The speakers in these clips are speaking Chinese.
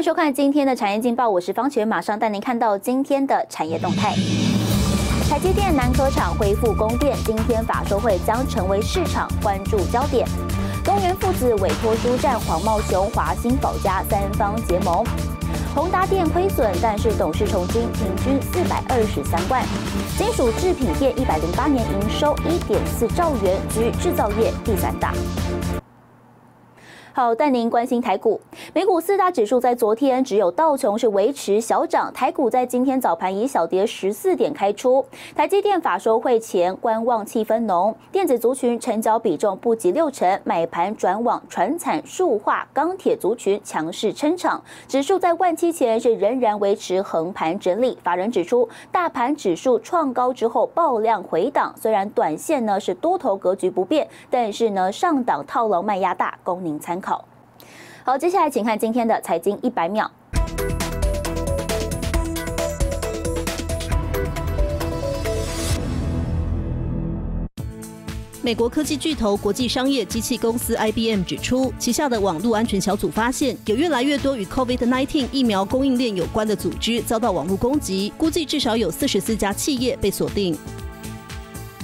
迎收看今天的产业劲报，我是方全，马上带您看到今天的产业动态。台积电南科厂恢复供电，今天法说会将成为市场关注焦点。东元父子委托书站黄茂雄、华兴宝家三方结盟。宏达电亏损，但是董事重金平均四百二十三万。金属制品业一百零八年营收一点四兆元，居制造业第三大。好，带您关心台股。美股四大指数在昨天只有道琼是维持小涨，台股在今天早盘以小跌十四点开出。台积电法收会前观望气氛浓，电子族群成交比重不及六成，买盘转往船产、塑化、钢铁族群强势撑场。指数在万七前是仍然维持横盘整理。法人指出，大盘指数创高之后爆量回档，虽然短线呢是多头格局不变，但是呢上档套牢卖压大，供您参考。好，接下来请看今天的财经一百秒。美国科技巨头国际商业机器公司 IBM 指出，旗下的网络安全小组发现，有越来越多与 COVID-19 疫苗供应链有关的组织遭到网络攻击，估计至少有四十四家企业被锁定。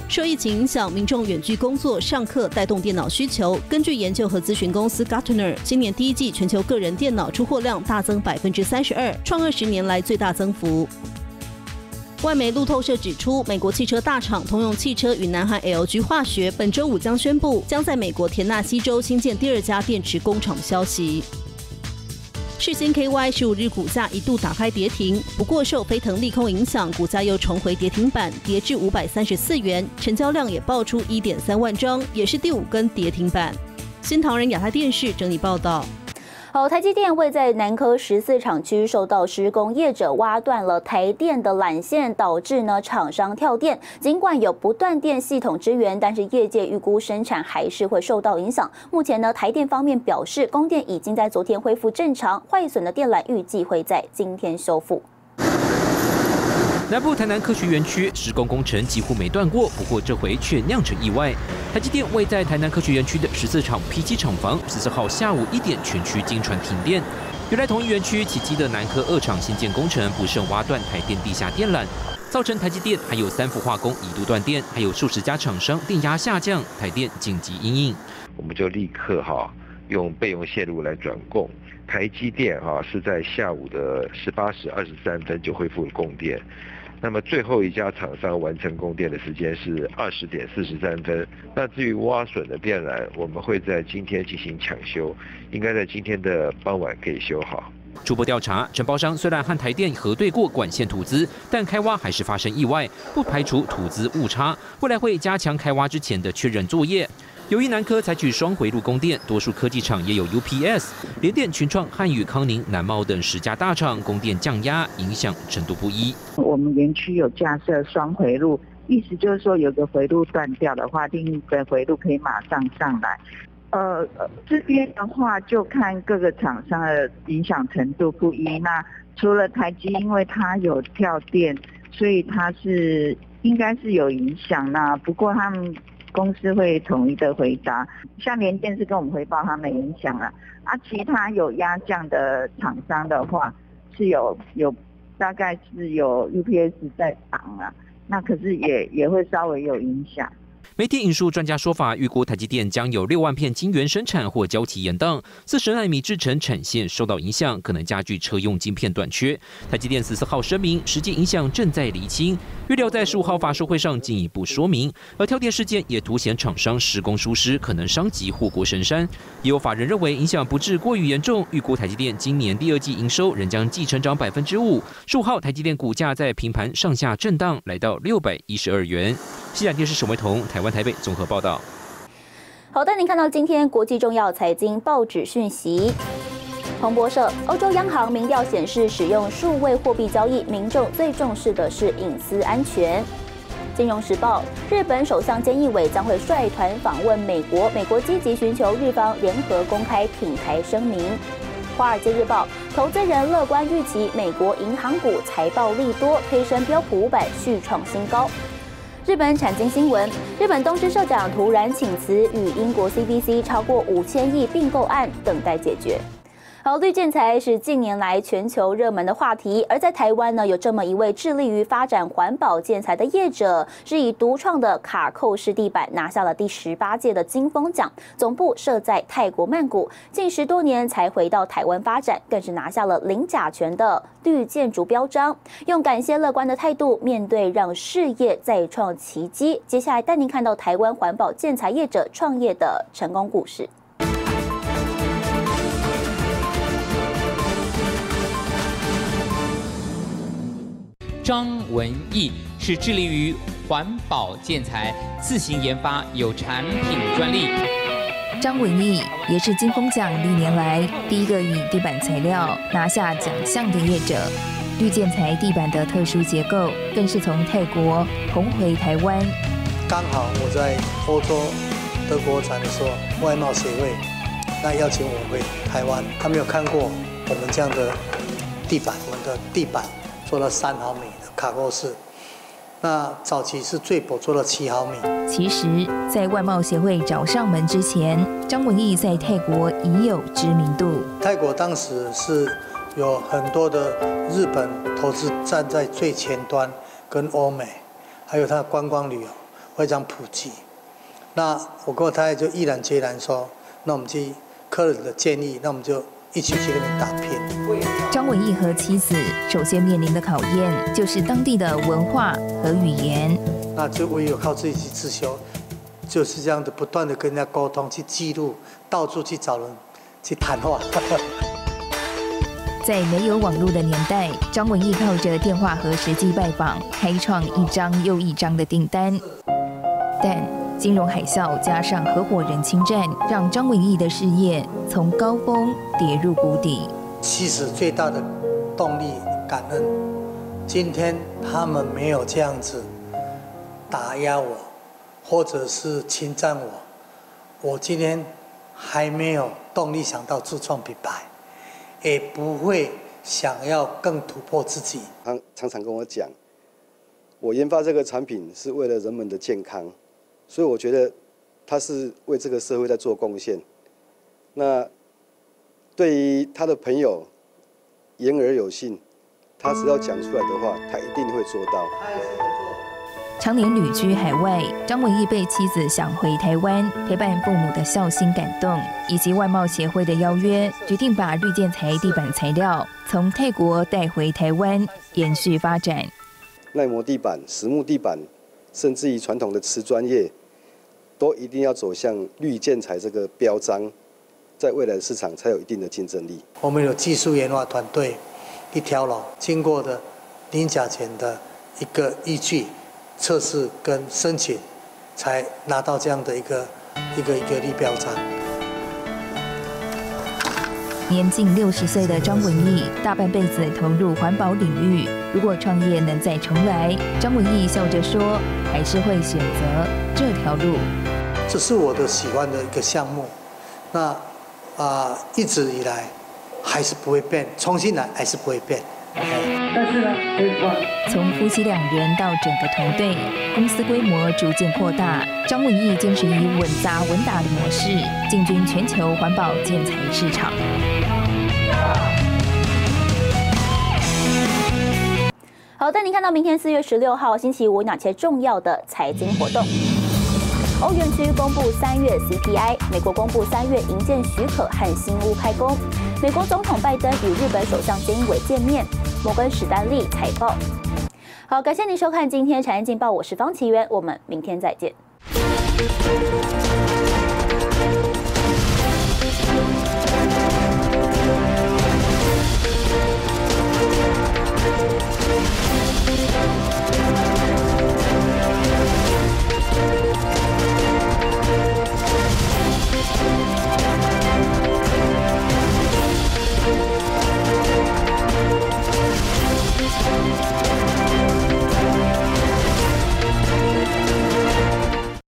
受疫情影响，民众远距工作、上课带动电脑需求。根据研究和咨询公司 Gartner，今年第一季全球个人电脑出货量大增百分之三十二，创二十年来最大增幅。外媒路透社指出，美国汽车大厂通用汽车与南韩 LG 化学本周五将宣布将在美国田纳西州新建第二家电池工厂的消息。世新 KY 十五日股价一度打开跌停，不过受飞腾利空影响，股价又重回跌停板，跌至五百三十四元，成交量也爆出一点三万张，也是第五根跌停板。新唐人亚太电视整理报道。好，台积电位在南科十四厂区受到施工业者挖断了台电的缆线，导致呢厂商跳电。尽管有不断电系统支援，但是业界预估生产还是会受到影响。目前呢，台电方面表示，供电已经在昨天恢复正常，坏损的电缆预计会在今天修复。南部台南科学园区施工工程几乎没断过，不过这回却酿成意外。台积电位在台南科学园区的十四厂 P 七厂房，十四号下午一点全区经传停电。原来同一园区起机的南科二厂新建工程不慎挖断台电地下电缆，造成台积电还有三幅化工一度断电，还有数十家厂商电压下降，台电紧急应应。我们就立刻哈用备用线路来转供。台积电哈是在下午的十八时二十三分就恢复了供电。那么最后一家厂商完成供电的时间是二十点四十三分。那至于挖损的电缆，我们会在今天进行抢修，应该在今天的傍晚可以修好。初步调查，承包商虽然和台电核对过管线土资，但开挖还是发生意外，不排除土资误差，未来会加强开挖之前的确认作业。由于南科采取双回路供电，多数科技厂也有 UPS，联电、群创、汉语、康宁、南茂等十家大厂供电降压，影响程度不一。我们园区有架设双回路，意思就是说有个回路断掉的话，另一个回路可以马上上来。呃，这边的话就看各个厂商的影响程度不一。那除了台积，因为它有跳电，所以它是应该是有影响。那不过他们。公司会统一的回答，像联电是跟我们回报他们影响了，啊，其他有压降的厂商的话是有有大概是有 UPS 在挡啊，那可是也也会稍微有影响。媒体引述专家说法，预估台积电将有六万片晶圆生产或交期延宕，四十纳米制程产线受到影响，可能加剧车用晶片短缺。台积电十四号声明，实际影响正在厘清，预料在十五号法说会上进一步说明。而跳电事件也凸显厂商施工疏失，可能伤及护国神山。也有法人认为影响不至过于严重，预估台积电今年第二季营收仍将继成长百分之五。十五号台积电股价在平盘上下震荡，来到六百一十二元。西亚电视沈维彤，台湾台北综合报道。好的，您看到今天国际重要财经报纸讯息。彭博社，欧洲央行民调显示，使用数位货币交易，民众最重视的是隐私安全。金融时报，日本首相菅义伟将会率团访问美国，美国积极寻求日方联合公开挺台声明。华尔街日报，投资人乐观预期美国银行股财报利多，推升标普五百续创新高。日本产经新闻：日本东芝社长突然请辞，与英国 CBC 超过五千亿并购案等待解决。好，绿建材是近年来全球热门的话题，而在台湾呢，有这么一位致力于发展环保建材的业者，是以独创的卡扣式地板拿下了第十八届的金风奖，总部设在泰国曼谷，近十多年才回到台湾发展，更是拿下了零甲醛的绿建筑标章，用感谢乐观的态度面对，让事业再创奇迹。接下来带您看到台湾环保建材业者创业的成功故事。张文义是致力于环保建材，自行研发有产品专利。张文义也是金风奖历年来第一个以地板材料拿下奖项的业者。绿建材地板的特殊结构，更是从泰国红回台湾。刚好我在欧洲德国展的时候，外贸协会那邀请我回台湾，他没有看过我们这样的地板，我们的地板做了三毫米的。卡扣式，那早期是最薄做了七毫米。其实，在外贸协会找上门之前，张文义在泰国已有知名度。泰国当时是有很多的日本投资站在最前端，跟欧美，还有它的观光旅游非常普及。那我跟我太太就毅然决然说，那我们去客人的建议，那我们就。一起去那边打拼。张文义和妻子首先面临的考验就是当地的文化和语言。那就唯有靠自己去自修，就是这样的不断的跟人家沟通，去记录，到处去找人去谈话。在没有网络的年代，张文义靠着电话和实际拜访，开创一张又一张的订单。但金融海啸加上合伙人侵占，让张文义的事业从高峰跌入谷底。其实最大的动力感恩，今天他们没有这样子打压我，或者是侵占我，我今天还没有动力想到自创品牌，也不会想要更突破自己。他常常跟我讲，我研发这个产品是为了人们的健康。所以我觉得他是为这个社会在做贡献。那对于他的朋友言而有信，他只要讲出来的话，他一定会做到。常年旅居海外，张文义被妻子想回台湾陪伴父母的孝心感动，以及外贸协会的邀约，决定把绿建材地板材料从泰国带回台湾，延续发展。耐磨地板、实木地板，甚至于传统的瓷砖业。都一定要走向绿建材这个标章，在未来的市场才有一定的竞争力。我们有技术研发团队，一条龙经过的零甲醛的一个依据测试跟申请，才拿到这样的一个一个一个绿标章。年近六十岁的张文义，大半辈子投入环保领域。如果创业能再重来，张文义笑着说，还是会选择这条路。这是我的喜欢的一个项目，那啊一直以来还是不会变，重新来还是不会变。但是呢，从夫妻两人到整个团队，公司规模逐渐扩大。张文义坚持以稳扎稳打的模式进军全球环保建材市场。好，带您看到明天四月十六号星期五哪些重要的财经活动。欧元区公布三月 CPI，美国公布三月营建许可和新屋开工，美国总统拜登与日本首相菅义伟见面，摩根史丹利财报。好，感谢您收看今天产业劲爆，我是方奇源，我们明天再见。